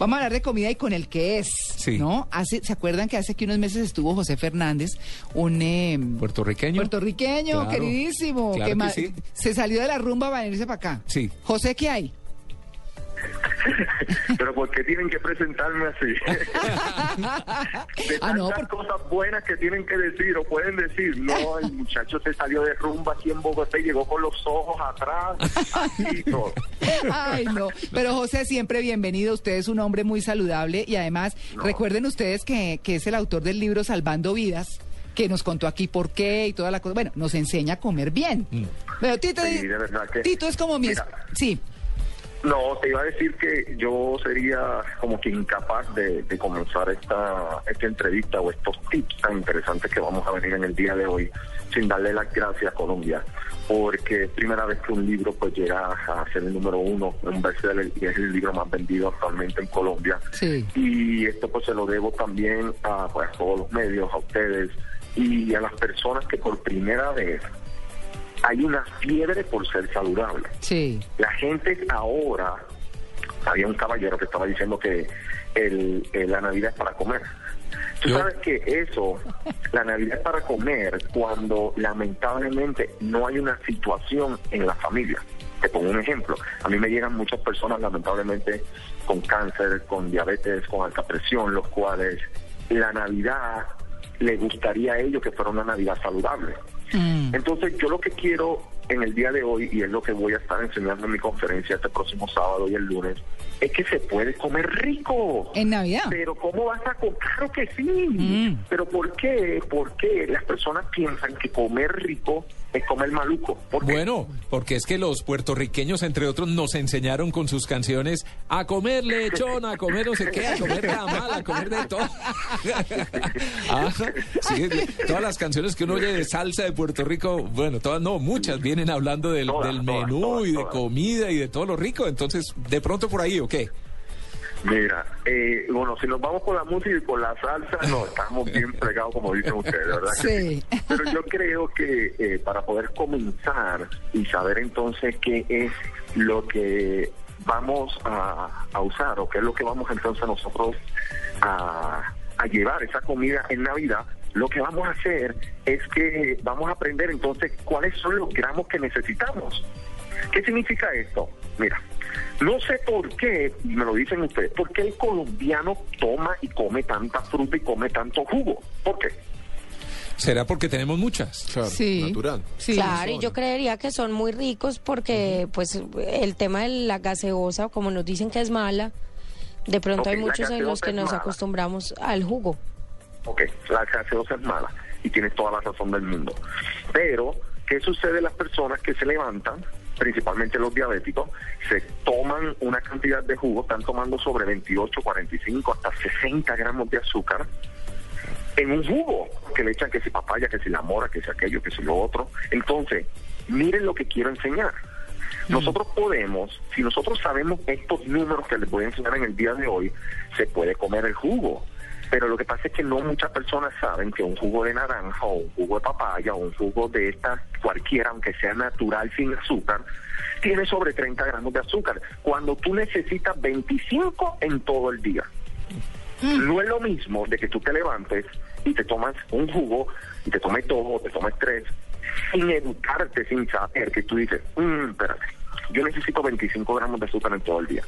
Vamos a hablar de comida y con el que es, Sí. ¿no? Hace, ¿Se acuerdan que hace que unos meses estuvo José Fernández, un eh, ¿Puertorriqueño? puertorriqueño Claro. queridísimo, Claro que sí. se salió de la rumba para venirse para acá? Sí. José, ¿qué hay? Pero ¿por qué tienen que presentarme así? De Ah, no, tantas por- cosas buenas que tienen que decir o pueden decir, no, el muchacho se salió de rumba aquí en Bogotá y llegó con los ojos atrás, así y todo. Ay, no. Pero José, siempre bienvenido. Usted es un hombre muy saludable y además, No. recuerden ustedes que, que es el autor del libro Salvando Vidas, que nos contó aquí por qué y toda la cosa. Bueno, nos enseña a comer bien. Pero Tito, Sí, de verdad que- Tito es como mi... Mira. Sí. No, te iba a decir que yo sería como que incapaz de, de comenzar esta, esta entrevista o estos tips tan interesantes que vamos a venir en el día de hoy sin darle las gracias a Colombia, porque es primera vez que un libro pues llega a ser el número uno, un bestseller y es el libro más vendido actualmente en Colombia. Sí. Y esto pues se lo debo también a, pues, a todos los medios, a ustedes y a las personas que por primera vez hay una fiebre por ser saludable. Sí. La gente ahora, había un caballero que estaba diciendo que el, el- la Navidad es para comer. Tú Yo- sabes que eso, la Navidad es para comer cuando lamentablemente no hay una situación en la familia. Te pongo un ejemplo. A mí me llegan muchas personas lamentablemente con cáncer, con diabetes, con alta presión, los cuales la Navidad le gustaría a ellos que fuera una Navidad saludable. Mm. Entonces yo lo que quiero en el día de hoy, y es lo que voy a estar enseñando en mi conferencia este próximo sábado y el lunes, es que se puede comer rico. En Navidad. Pero ¿cómo vas a comer? Claro que sí. Mm. Pero ¿por qué? ¿Por qué las personas piensan que comer rico es comer maluco? Bueno, porque es que los puertorriqueños, entre otros, nos enseñaron con sus canciones a comer lechón, a comer no sé qué, a comer tamal, a comer de todo. Ah, sí, de- todas las canciones que uno oye de salsa de Puerto Rico, bueno, todas no, muchas vienen hablando del, Todas, del todas, menú todas, y de comida y de todo lo rico. Entonces, de pronto por ahí, ¿o qué? Mira, eh, bueno, si nos vamos con la música y con la salsa, no, estamos bien fregados, como dicen ustedes, ¿verdad? que Sí. Pero yo creo que eh, para poder comenzar y saber entonces qué es lo que vamos a, a usar o qué es lo que vamos entonces nosotros a, a llevar esa comida en Navidad, lo que vamos a hacer es que vamos a aprender entonces cuáles son los gramos que necesitamos. ¿Qué significa esto? Mira, no sé por qué, y me lo dicen ustedes, por qué el colombiano toma y come tanta fruta y come tanto jugo. ¿Por qué? ¿Será porque tenemos muchas? Claro, Sí. natural. Sí. Claro, y yo creería que son muy ricos porque pues el tema de la gaseosa, como nos dicen que es mala, de pronto hay muchos en los que nos mala. acostumbramos al jugo. Ok, la gaseosa es mala y tienes toda la razón del mundo. Pero, ¿qué sucede a las personas que se levantan, principalmente los diabéticos, se toman una cantidad de jugo, están tomando sobre 28, 45, hasta 60 gramos de azúcar en un jugo que le echan que si papaya, que si la mora, que si aquello, que si lo otro. Entonces, miren lo que quiero enseñar. Nosotros podemos, si nosotros sabemos estos números que les voy a enseñar en el día de hoy, se puede comer el jugo. Pero lo que pasa es que no muchas personas saben que un jugo de naranja o un jugo de papaya o un jugo de esta cualquiera, aunque sea natural sin azúcar, tiene sobre 30 gramos de azúcar, cuando tú necesitas 25 en todo el día. No es lo mismo de que tú te levantes y te tomas un jugo y te tomes dos o te tomes tres sin educarte, sin saber que tú dices, "Mm, espérate, yo necesito 25 gramos de azúcar en todo el día.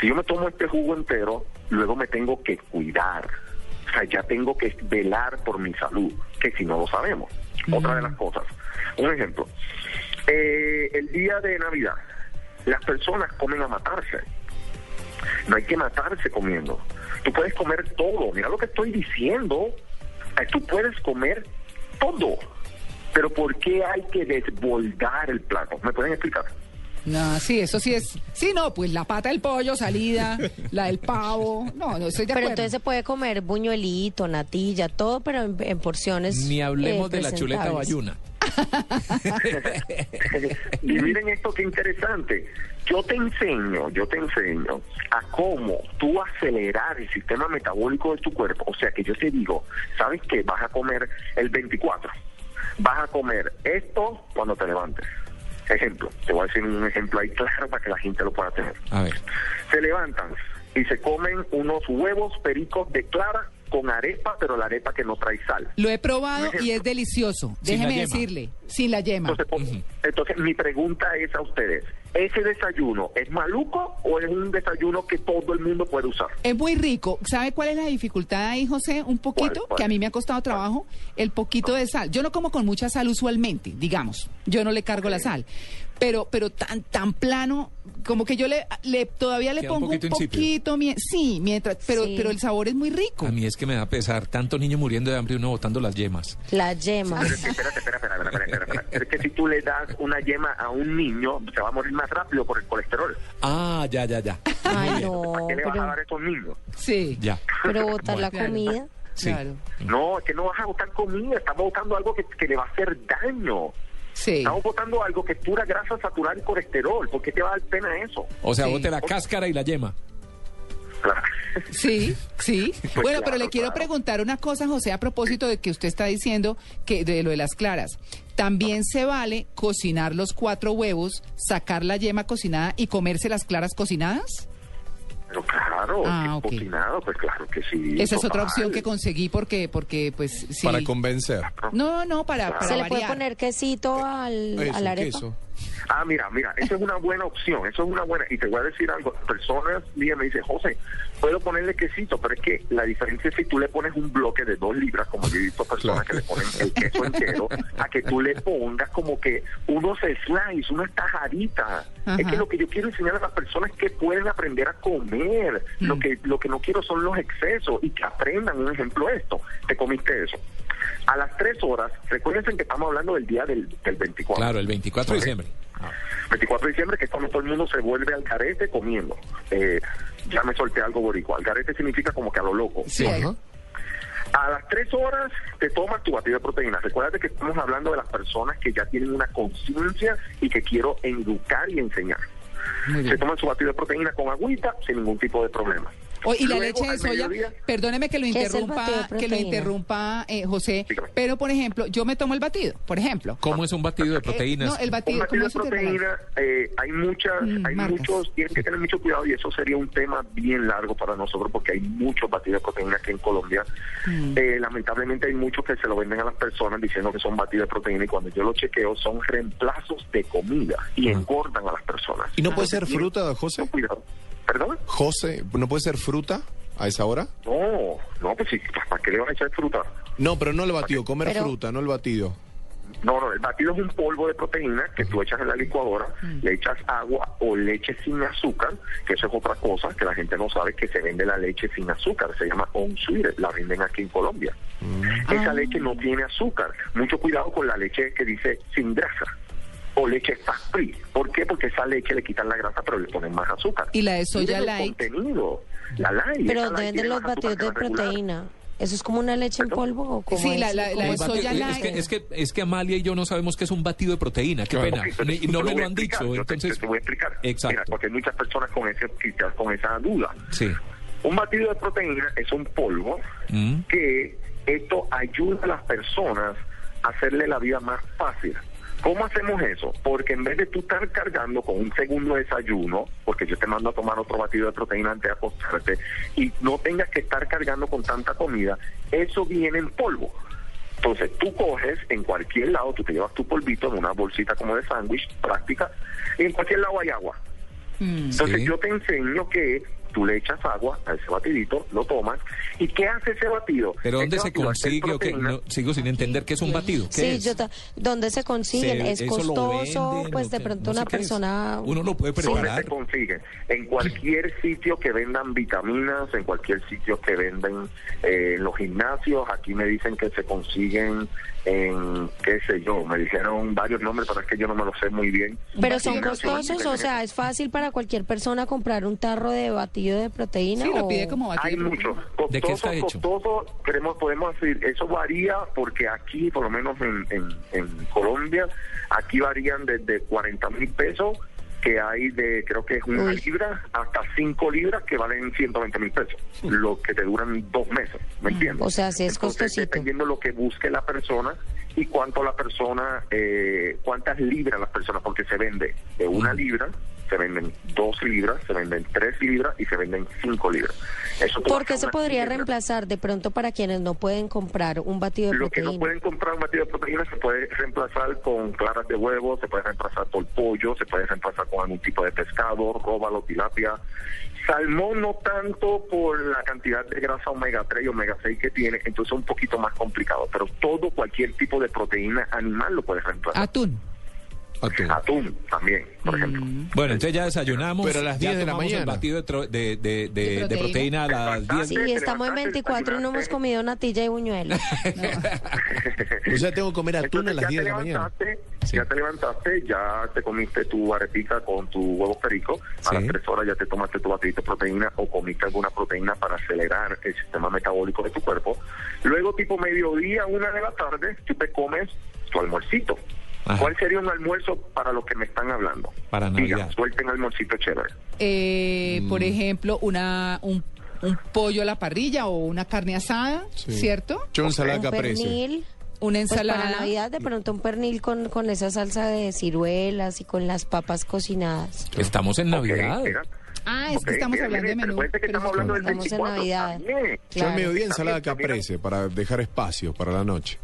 Si yo me tomo este jugo entero, luego me tengo que cuidar. O sea, ya tengo que velar por mi salud, que si no lo sabemos. Otra de las cosas. Un ejemplo. Eh, el día de Navidad, las personas comen a matarse. No hay que matarse comiendo. Tú puedes comer todo. Mira lo que estoy diciendo. Eh, Tú puedes comer todo. Pero ¿por qué hay que desboldar el plato? ¿Me pueden explicar? No, sí, eso sí es. Sí, no, pues la pata del pollo, salida, la del pavo. No, no estoy de Pero acuerdo. entonces se puede comer buñuelito, natilla, todo, pero en, en porciones. Ni hablemos eh, de la chuleta presentables. bayuna. y miren esto qué interesante. Yo te enseño, yo te enseño a cómo tú acelerar el sistema metabólico de tu cuerpo. O sea que yo te digo, ¿sabes qué? Vas a comer el 24. Vas a comer esto cuando te levantes. Ejemplo, te voy a decir un ejemplo ahí claro para que la gente lo pueda tener. A ver. Se levantan, y se comen unos huevos pericos de clara con arepa, pero la arepa que no trae sal. Lo he probado y es delicioso. Sin Déjeme decirle, sin la yema. Entonces, po- entonces, mi pregunta es a ustedes, ¿ese desayuno es maluco o es un desayuno que todo el mundo puede usar? Es muy rico. ¿Sabe cuál es la dificultad ahí, José? Un poquito, ¿Cuál, cuál? que a mí me ha costado trabajo, el poquito de sal. Yo no como con mucha sal usualmente, digamos. Yo no le cargo la sal. Pero, pero tan, tan plano, como que yo le, le todavía le Queda pongo un poquito sí, mientras, pero, Sí. pero el sabor es muy rico. A mí es que me da pesar tanto niño muriendo de hambre y uno botando las yemas. La yema. Pero es que, espérate, espérate, espérate, espérate, espérate, espérate. Pero es que si tú le das una yema a un niño, se va a morir más rápido por el colesterol. Ah, ya, ya, ya. Ay, no, ¿Para qué le vas a dar a estos niños? Sí. Ya. pero botar la comida. Sí. Claro. No, es que no vas a botar comida, estamos botando algo que, que le va a hacer daño. Sí. Estamos botando algo que es pura grasa saturada y colesterol. ¿Por qué te va a dar pena eso? O sea, Sí. bote la cáscara y la yema. Sí, sí. Pues bueno, pero le quiero claro. preguntar una cosa, José, a propósito de que usted está diciendo que de lo de las claras. También se vale cocinar los cuatro huevos, sacar la yema cocinada y comerse las claras cocinadas. Pero claro, Ah, que ok. cocinado, pues claro que sí. Esa es otra opción que conseguí porque, porque pues sí. Para convencer. No, no, para, para Se le puede variar. poner quesito al, Eso, a la arepa. queso. Ah, mira, mira, eso es una buena opción, eso es una buena, y te voy a decir algo, personas mías me dicen, José, puedo ponerle quesito, pero es que la diferencia es si tú le pones un bloque de dos libras, como yo he visto personas Claro. que le ponen el queso entero, a que tú le pongas como que unos slice, unas tajaditas. Ajá. Es que lo que yo quiero enseñar a las personas es que pueden aprender a comer, lo que lo que no quiero son los excesos, y que aprendan, un ejemplo esto, te comiste eso. A las tres horas, recuérdense que estamos hablando del día del, del 24. Claro, el 24 de diciembre. 24 de diciembre, que es cuando todo el mundo se vuelve al garete comiendo. Eh, ya me solté algo boricua. Al garete significa como que a lo loco. Sí. Ajá. A las tres horas te tomas tu batido de proteína. Recuerda que estamos hablando de las personas que ya tienen una conciencia y que quiero educar y enseñar. Se toman su batido de proteína con agüita sin ningún tipo de problema. O- y la Luego, leche de soya, mediodía, perdóneme que lo ¿Qué es el interrumpa, que lo interrumpa eh, José, Dígame. pero por ejemplo, yo me tomo el batido, por ejemplo. ¿Cómo es un batido de Eh, proteínas? no, el Un batido, batido ¿cómo de se te proteína, eh, hay muchas, Mm, hay marcas. muchos, tienen que tener mucho cuidado y eso sería un tema bien largo para nosotros porque hay muchos batidos de proteína aquí en Colombia. Mm. Eh, lamentablemente hay muchos que se lo venden a las personas diciendo que son batidos de proteína y cuando yo lo chequeo son reemplazos de comida y engordan a las personas. ¿Y no puede ser fruta, José? Cuidado. ¿Perdón? José, ¿no puede ser fruta a esa hora? No, no, pues sí, ¿para qué le van a echar fruta? No, pero no el batido, comer Pero- fruta, no el batido. No, no, el batido es un polvo de proteína que tú echas en la licuadora, le echas agua o leche sin azúcar, que eso es otra cosa que la gente no sabe, que se vende la leche sin azúcar, se llama on sweet, la venden aquí en Colombia. Esa leche no tiene azúcar. Mucho cuidado con la leche que dice sin grasa o leche fat free. ¿Por qué? Porque esa leche le quitan la grasa pero le ponen más azúcar. Y la de soya light. contenido. La light. Pero esa ¿dónde light venden tiene los batidos de regular. proteína? ¿Eso es como una leche en polvo o cómo Sí, es? la- la- la ¿Cómo de es? Soya es, light. que, es, que, es que Amalia y yo no sabemos qué es un batido de proteína. Qué Claro. pena. Ok, pero Ni- te no me lo han explicar, dicho. yo Entonces, te, voy a explicar. Exacto. Mira, porque hay muchas personas con, ese, quizás con esa duda. Sí. Un batido de proteína es un polvo Mm. que esto ayuda a las personas a hacerle la vida más fácil. ¿Cómo hacemos eso? Porque en vez de tú estar cargando con un segundo desayuno, porque yo te mando a tomar otro batido de proteína antes de acostarte, y no tengas que estar cargando con tanta comida, eso viene en polvo. Entonces tú coges en cualquier lado, tú te llevas tu polvito en una bolsita como de sándwich práctica, y en cualquier lado hay agua. Mm. Entonces Sí. yo te enseño que tú le echas agua a ese batidito, lo tomas, ¿y qué hace ese batido? ¿Pero dónde se consigue o No, sigo sin entender qué es un batido. ¿Qué Sí, es? yo ¿dónde se consiguen? Se- ¿Es costoso? venden, pues de pronto No sé una persona... Uno lo puede ¿Dónde preparar. se consiguen? En cualquier sitio que vendan vitaminas, en cualquier sitio que venden eh, en los gimnasios. Aquí me dicen que se consiguen en, qué sé yo, me dijeron varios nombres, pero es que yo no me lo sé muy bien. Pero son costosos, o sea, es fácil para cualquier persona comprar un tarro de batido de proteína. Sí, lo o- pide como batido. Hay. Costoso, ¿De qué está hecho? costoso, queremos, podemos decir, eso varía porque aquí, por lo menos en, en, en Colombia, aquí varían desde 40 mil pesos, que hay de, creo que es una Uy. libra, hasta 5 libras que valen 120 mil pesos, lo que te duran dos meses, ¿me entiendes? O sea, sí es Entonces, costosito. Dependiendo lo que busque la persona y cuánto la persona, eh, cuántas libras la persona, porque se vende de una libra se venden 2 libras, se venden 3 libras y se venden 5 libras. Eso ¿Por qué a se podría tienda. reemplazar de pronto para quienes no pueden comprar un batido de Lo que no proteína? pueden comprar un batido de proteína se puede reemplazar con claras de huevo, se puede reemplazar por pollo, se puede reemplazar con algún tipo de pescado, róbalo, tilapia. Salmón no tanto por la cantidad de grasa omega 3 y omega 6 que tiene, entonces es un poquito más complicado, pero todo cualquier tipo de proteína animal lo puedes reemplazar. Atún. Atún. Atún también, por ejemplo. Bueno, entonces ya desayunamos. Pero a las ya 10 de la tomamos el mañana. batido de, tro- de, de- de- De de proteína a las 10. Sí, estamos en levantaste, 24 y no hemos comido natilla y buñuelos. O sea, tengo que comer atún a Entonces, las ya 10 te de la mañana. Sí. Ya te levantaste, ya te comiste tu arepita con tu huevo perico. A Sí. las tres horas ya te tomaste tu batidito de proteína o comiste alguna proteína para acelerar el sistema metabólico de tu cuerpo. Luego, tipo mediodía, una de la tarde, tú te comes tu almuercito. Ajá. ¿Cuál sería un almuerzo para los que me están hablando? Para Diga, Navidad. suelten almuercito chévere. Eh, Por Mm. ejemplo, una un, un pollo a la parrilla o una carne asada, Sí. ¿cierto? Yo ensalada un caprese. pernil. Una Pues para ensalada. Navidad de pronto un pernil con, con esa salsa de ciruelas y con las papas cocinadas. Estamos en Navidad. Ok, mira. Ah, es Ok, que estamos mira, hablando de mire, menú. recuerde que pero estamos hablando del Estamos en 24 Navidad. también. Yo al Claro. mediodía ensalada mira. caprese para dejar espacio para la noche.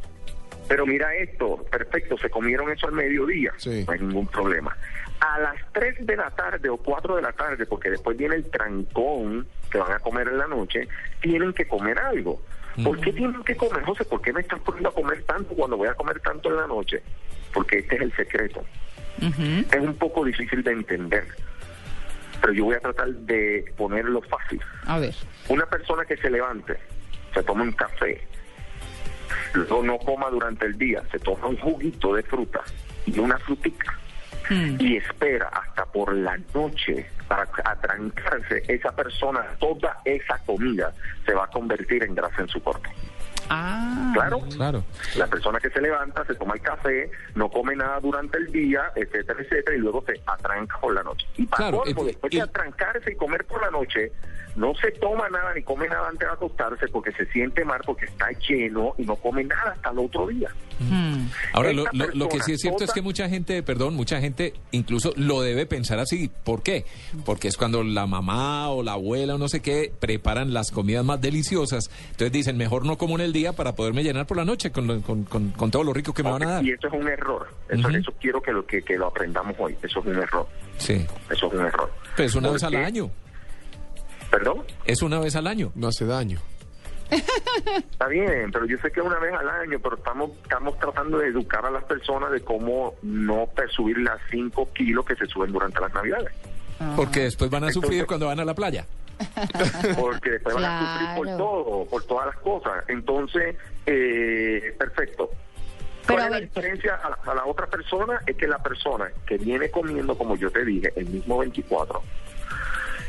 Pero mira esto, perfecto, se comieron eso al mediodía, Sí. no hay ningún problema. A las 3 de la tarde o 4 de la tarde, porque después viene el trancón que van a comer en la noche, tienen que comer algo. ¿Por qué tienen que comer, José? ¿Por qué me están poniendo a comer tanto cuando voy a comer tanto en la noche? Porque este es el secreto. Es un poco difícil de entender, pero yo voy a tratar de ponerlo fácil. A ver. Una persona que se levante, se toma un café, luego no coma durante el día, se toma un juguito de fruta y una frutica Hmm. y espera hasta por la noche para atrancarse, esa persona, toda esa comida se va a convertir en grasa en su cuerpo. Ah. ¿Claro? Claro. La persona que se levanta, se toma el café, no come nada durante el día, etcétera, etcétera, y luego se atranca por la noche. Y para Claro, después y- de atrancarse y comer por la noche, no se toma nada ni come nada antes de acostarse porque se siente mal, porque está lleno y no come nada hasta el otro día. Hmm. Ahora, lo, lo- lo que sí es cierto es que mucha gente, perdón, mucha gente incluso lo debe pensar así. ¿Por qué? Porque es cuando la mamá o la abuela o no sé qué preparan las comidas más deliciosas. Entonces dicen, mejor no como en el día para poderme llenar por la noche con, lo- con, con- con todo lo rico que me van a dar. Y eso es un error. Eso, eso quiero que lo, que, que lo aprendamos hoy. Eso es un error. Sí. Eso es un error. Pues una vez al año. ¿Perdón? Es una vez al año. No hace daño. Está bien, pero yo sé que una vez al año, pero estamos estamos tratando de educar a las personas de cómo no subir las 5 kilos que se suben durante las navidades. Porque después van a sufrir cuando van a la playa. Porque después van a sufrir por todo, por todas las cosas. Entonces, eh, perfecto. Pero, ¿Cuál a es la diferencia a la, a la otra persona? Es que la persona que viene comiendo, como yo te dije, el mismo 24,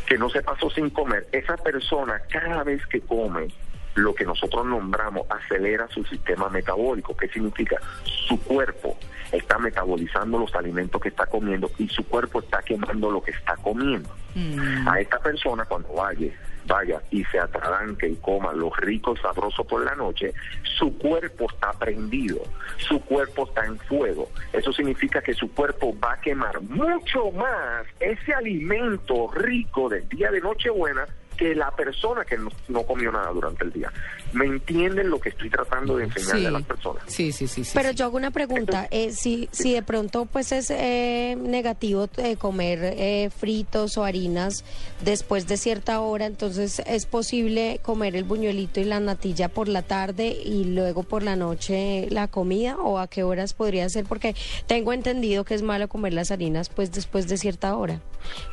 que no se pasó sin comer, esa persona cada vez que come, lo que nosotros nombramos acelera su sistema metabólico. ¿Qué significa? Su cuerpo está metabolizando los alimentos que está comiendo y su cuerpo está quemando lo que está comiendo. Hmm. A esta persona cuando vaya, vaya y se atradanque y coma lo rico y sabroso por la noche, su cuerpo está prendido, su cuerpo está en fuego. Eso significa que su cuerpo va a quemar mucho más ese alimento rico del día de Nochebuena que la persona que no, no comió nada durante el día. ¿Me entienden lo que estoy tratando de enseñarle Sí. a las personas? Sí, sí, sí, sí. Pero sí. yo hago una pregunta, eh, si, si de pronto pues es eh, negativo eh, comer eh, fritos o harinas después de cierta hora, entonces es posible comer el buñuelito y la natilla por la tarde y luego por la noche la comida o a qué horas podría ser porque tengo entendido que es malo comer las harinas pues después de cierta hora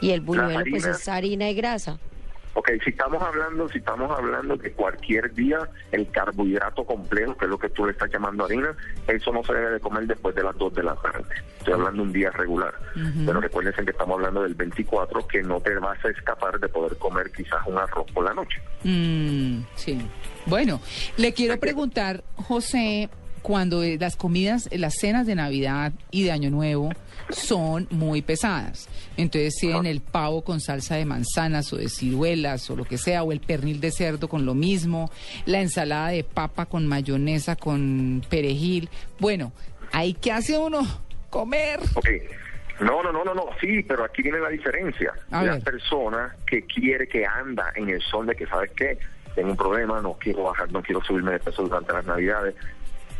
y el buñuelo pues es harina y grasa. Ok, si estamos hablando, si estamos hablando de cualquier día, el carbohidrato complejo, que es lo que tú le estás llamando harina, eso no se debe de comer después de las 2 de la tarde. Estoy hablando un día regular. Pero recuérdense que estamos hablando del 24, que no te vas a escapar de poder comer quizás un arroz por la noche. Mm, sí. Bueno, le quiero preguntar, José, cuando eh, las comidas, eh, las cenas de Navidad y de Año Nuevo son muy pesadas. Entonces tienen el pavo con salsa de manzanas o de ciruelas o lo que sea, o el pernil de cerdo con lo mismo, la ensalada de papa con mayonesa, con perejil. Bueno, ¿ahí qué hace uno? Comer. Ok, No, no, no, no, no, sí, pero aquí viene la diferencia. A la ver. persona que quiere que anda en el son de que, ¿sabes qué? Tengo un problema, no quiero bajar, no quiero subirme de peso durante las navidades.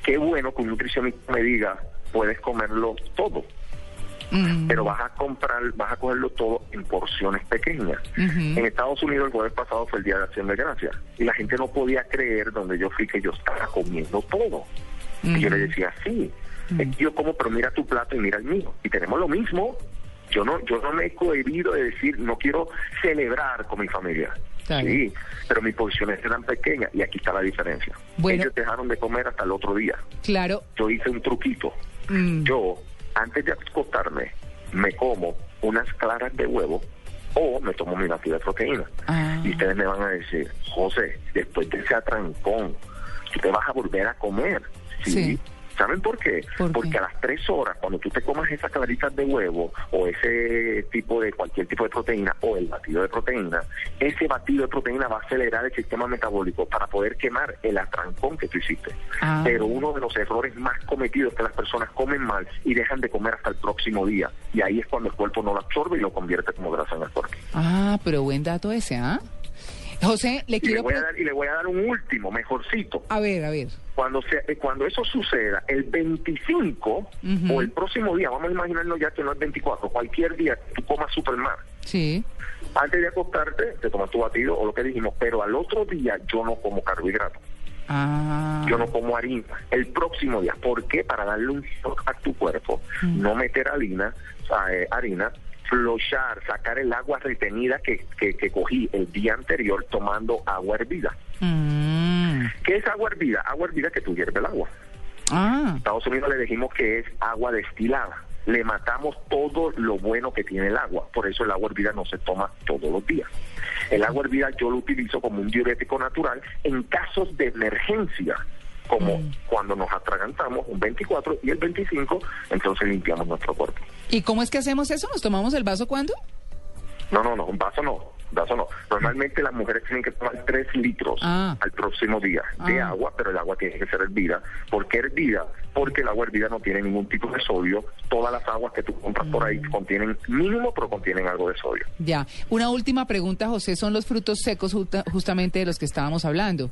Qué bueno que un nutricionista me diga, puedes comerlo todo, pero vas a comprar, vas a cogerlo todo en porciones pequeñas. En Estados Unidos el jueves pasado fue el Día de Acción de Gracias y la gente no podía creer donde yo fui que yo estaba comiendo todo. Y yo le decía, sí, es que yo como, pero mira tu plato y mira el mío. Y tenemos lo mismo. Yo no, yo no me he cohibido de decir, no quiero celebrar con mi familia. Claro. Sí, pero mis porciones eran pequeñas y aquí está la diferencia. Bueno. Ellos dejaron de comer hasta el otro día. Claro. Yo hice un truquito. Mm. Yo, antes de acostarme, me como unas claras de huevo o me tomo mi batido de proteína. Ah. Y ustedes me van a decir, José, después de ese atrancón, tú te vas a volver a comer. Sí. Sí. ¿Saben por qué? ¿Por Porque a las tres horas, cuando tú te comas esas claritas de huevo o ese tipo de cualquier tipo de proteína o el batido de proteína, ese batido de proteína va a acelerar el sistema metabólico para poder quemar el atrancón que tú hiciste. Ah. Pero uno de los errores más cometidos es que las personas comen mal y dejan de comer hasta el próximo día. Y ahí es cuando el cuerpo no lo absorbe y lo convierte como grasa en el cuerpo. Ah, pero buen dato ese, ¿ah? José, le Y le, quiero... voy a pre- dar, y le voy a dar un último, mejorcito. A ver, a ver. Cuando, se, eh, cuando eso suceda, el 25 Ujú. o el próximo día, vamos a imaginarnos ya que no es 24, cualquier día tú comas super mal. Sí. Antes de acostarte, te tomas tu batido o lo que dijimos, pero al otro día yo no como carbohidratos, Ah. yo no como harina. El próximo día, ¿por qué? Para darle un shock a tu cuerpo, no meter harina, eh, harina, flochar, sacar el agua retenida que, que, que cogí el día anterior tomando agua hervida. Mm. ¿Qué es agua hervida? Agua hervida que tú hierves el agua. Ah. Estados Unidos le dijimos que es agua destilada. Le matamos todo lo bueno que tiene el agua. Por eso el agua hervida no se toma todos los días. El agua hervida yo lo utilizo como un diurético natural en casos de emergencia, como cuando nos atragantamos un 24 y el 25, entonces limpiamos nuestro cuerpo. ¿Y cómo es que hacemos eso? ¿Nos tomamos el vaso cuándo? No, no, no, un vaso no, no. Normalmente las mujeres tienen que tomar 3 litros Ah. al próximo día de Ah. agua, pero el agua tiene que ser hervida. ¿Por qué hervida? Porque el agua hervida no tiene ningún tipo de sodio. Todas las aguas que tú compras por ahí Mm. contienen mínimo, pero contienen algo de sodio. Ya. Una última pregunta, José, son los frutos secos justa- justamente de los que estábamos hablando.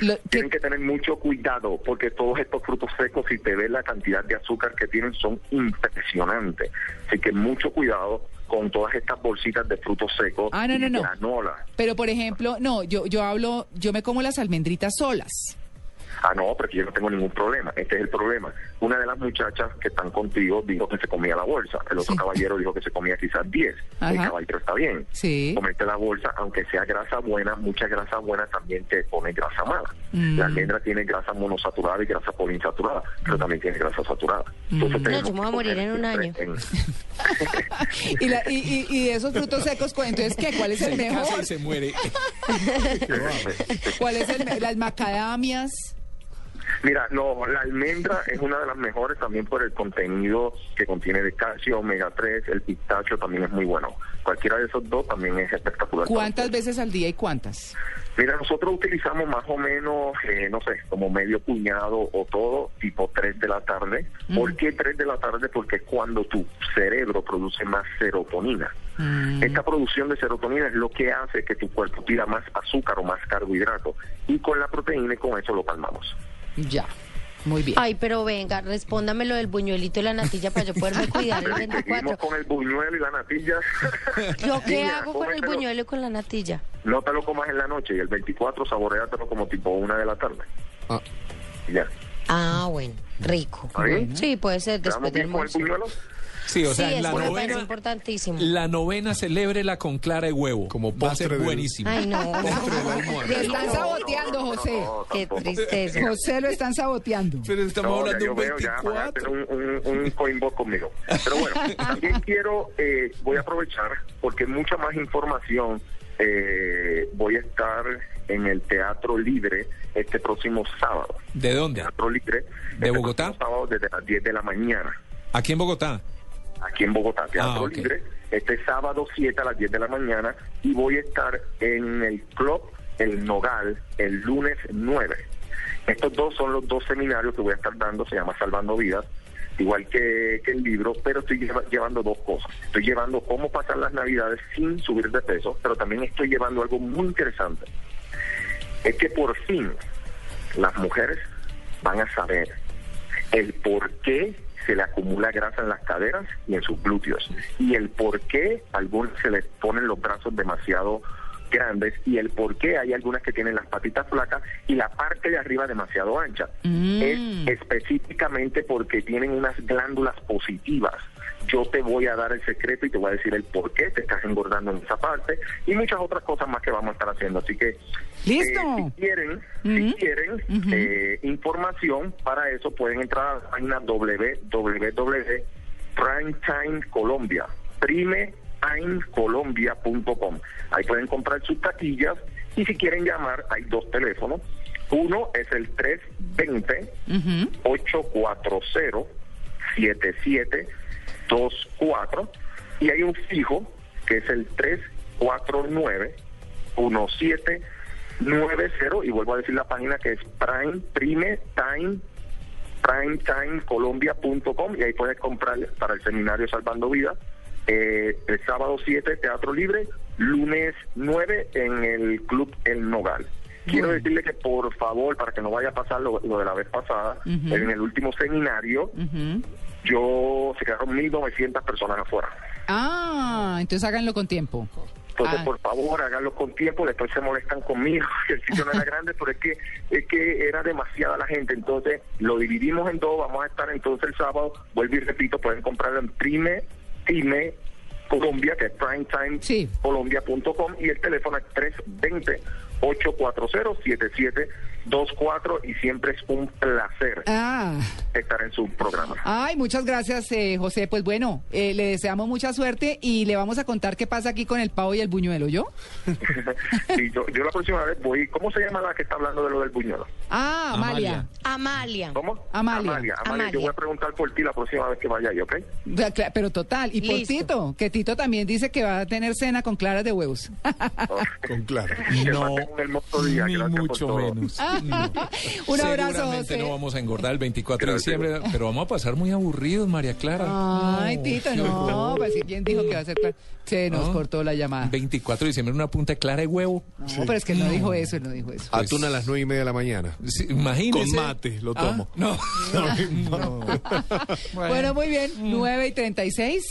Lo- que- Tienen que tener mucho cuidado porque todos estos frutos secos, si te ves la cantidad de azúcar que tienen, son impresionantes. Así que mucho cuidado con todas estas bolsitas de frutos secos Ah, no, y no, no. granola. Pero, por ejemplo, no, yo, yo hablo, yo me como las almendritas solas. Ah, no, porque yo no tengo ningún problema. Este es el problema. Una de las muchachas que están contigo dijo que se comía la bolsa. El otro Sí. caballero dijo que se comía quizás 10. El caballero está bien. Sí. Comerte la bolsa, aunque sea grasa buena, mucha grasa buena también te pone grasa mala. Mm. La almendra tiene grasa monosaturada y grasa poliinsaturada, pero también tiene grasa saturada. Entonces, Mm. No, yo me voy a que morir en un año. en- Y, la- y, y- y de esos frutos secos, ¿cuál- entonces, ¿qué? ¿Cuál es el Se casa mejor? y se muere. ¿Cuál es el Las macadamias. Mira, no, la almendra es una de las mejores también por el contenido que contiene de calcio, omega 3, el pistacho también es muy bueno. Cualquiera de esos dos también es espectacular. ¿Cuántas veces al día y cuántas? Mira, nosotros utilizamos más o menos, eh, no sé, como medio puñado o todo, tipo 3 de la tarde. ¿Por qué 3 de la tarde? Porque es cuando tu cerebro produce más serotonina. Mm. Esta producción de serotonina es lo que hace que tu cuerpo tira más azúcar o más carbohidrato. Y con la proteína y con eso lo calmamos. Ya. Muy bien. Ay, pero venga, respóndame lo del buñuelito y la natilla para yo poderme cuidar el Seguimos 24. con el buñuelo y la natilla. ¿Yo qué Niña, hago con el buñuelo y con la natilla? No te lo comas en la noche y el 24 saboreátelo como tipo una de la tarde. Ah, ya. Ah, bueno, rico. ¿Está bien? Sí, puede ser después ¿Quedamos del almuerzo. Sí, o sea, sí, en la novena, importantísimo. la novena celébrela con clara de huevo. Como Va a ser postre del- buenísimo. Ay, no. Lo están saboteando, José. No, Qué tampoco. tristeza. José lo están saboteando. Pero estamos No, hablando de un veo, ya van a 24. hacer un, un, un coinbox conmigo. Pero bueno, también quiero, eh, voy a aprovechar porque mucha más información eh, voy a estar en el Teatro Libre este próximo sábado. ¿De dónde? Teatro Libre. ¿De este Bogotá? sábado desde las 10 de la mañana. Aquí en Bogotá. aquí en Bogotá, Teatro Ah, ok. Libre, este sábado 7 a las 10 de la mañana y voy a estar en el club El Nogal el lunes 9. Estos dos son los dos seminarios que voy a estar dando, se llama Salvando Vidas. igual que, que el libro, pero estoy lleva- llevando dos cosas. Estoy llevando cómo pasar las navidades sin subir de peso, pero también estoy llevando algo muy interesante. Es que por fin las mujeres van a saber el por qué se le acumula grasa en las caderas y en sus glúteos y el por qué a algunas se les ponen los brazos demasiado grandes y el por qué hay algunas que tienen las patitas flacas y la parte de arriba demasiado ancha. Mm. Es específicamente porque tienen unas glándulas positivas yo te voy a dar el secreto y te voy a decir el por qué te estás engordando en esa parte y muchas otras cosas más que vamos a estar haciendo. Así que, ¿Listo? Eh, si quieren, si quieren eh, información para eso, pueden entrar a la página www.primetimecolombia, primetimecolombia.com. Ahí pueden comprar sus taquillas y si quieren llamar, hay dos teléfonos. Uno es el 320-840-77. 2-4 y hay un fijo que es el 349 1790 y vuelvo a decir la página que es prime, prime time primetimecolombia.com y ahí puedes comprar para el seminario Salvando Vidas. Eh, el sábado 7, Teatro Libre, lunes 9 en el Club El Nogal. Quiero decirle que por favor, para que no vaya a pasar lo, de la vez pasada, en el último seminario yo se quedaron 1.900 personas afuera. Ah, entonces háganlo con tiempo. Entonces, Ah. por favor, háganlo con tiempo, después se molestan conmigo, que el sitio no era grande, pero es que, es que era demasiada la gente, entonces lo dividimos en dos, vamos a estar entonces el sábado, vuelvo y repito, pueden comprarlo en Prime, Time Colombia, que es Sí. primetimecolombia.com y el teléfono es 320 840-7724 y siempre es un placer Ah. estar en su programa. Ay, muchas gracias, eh, José. Pues bueno, eh, le deseamos mucha suerte y le vamos a contar qué pasa aquí con el pavo y el buñuelo, ¿yo? y yo, yo la próxima vez voy, ¿cómo se llama la que está hablando de lo del buñuelo? Ah, Amalia. Amalia. ¿Cómo? Amalia. Amalia. Amalia. Yo voy a preguntar por ti la próxima vez que vaya ahí, ¿ok? Pero total, y por Listo. Tito, que Tito también dice que va a tener cena con claras de huevos. Con claro. Que No, día. ni por mucho menos. Un abrazo, Seguramente José. no vamos a engordar el 24 de Gracias. diciembre, pero vamos a pasar muy aburridos, María Clara. Ay, Tito, no, pues si quién dijo que va a ser clara? Se nos No. cortó la llamada. 24 de diciembre una punta clara de huevo. No, pero es que él no dijo eso, él no dijo eso. Atún a las nueve y media de la mañana. Sí, imagínese. Con mate, lo Ah, tomo. no. Bueno, muy bien, 9 y 36.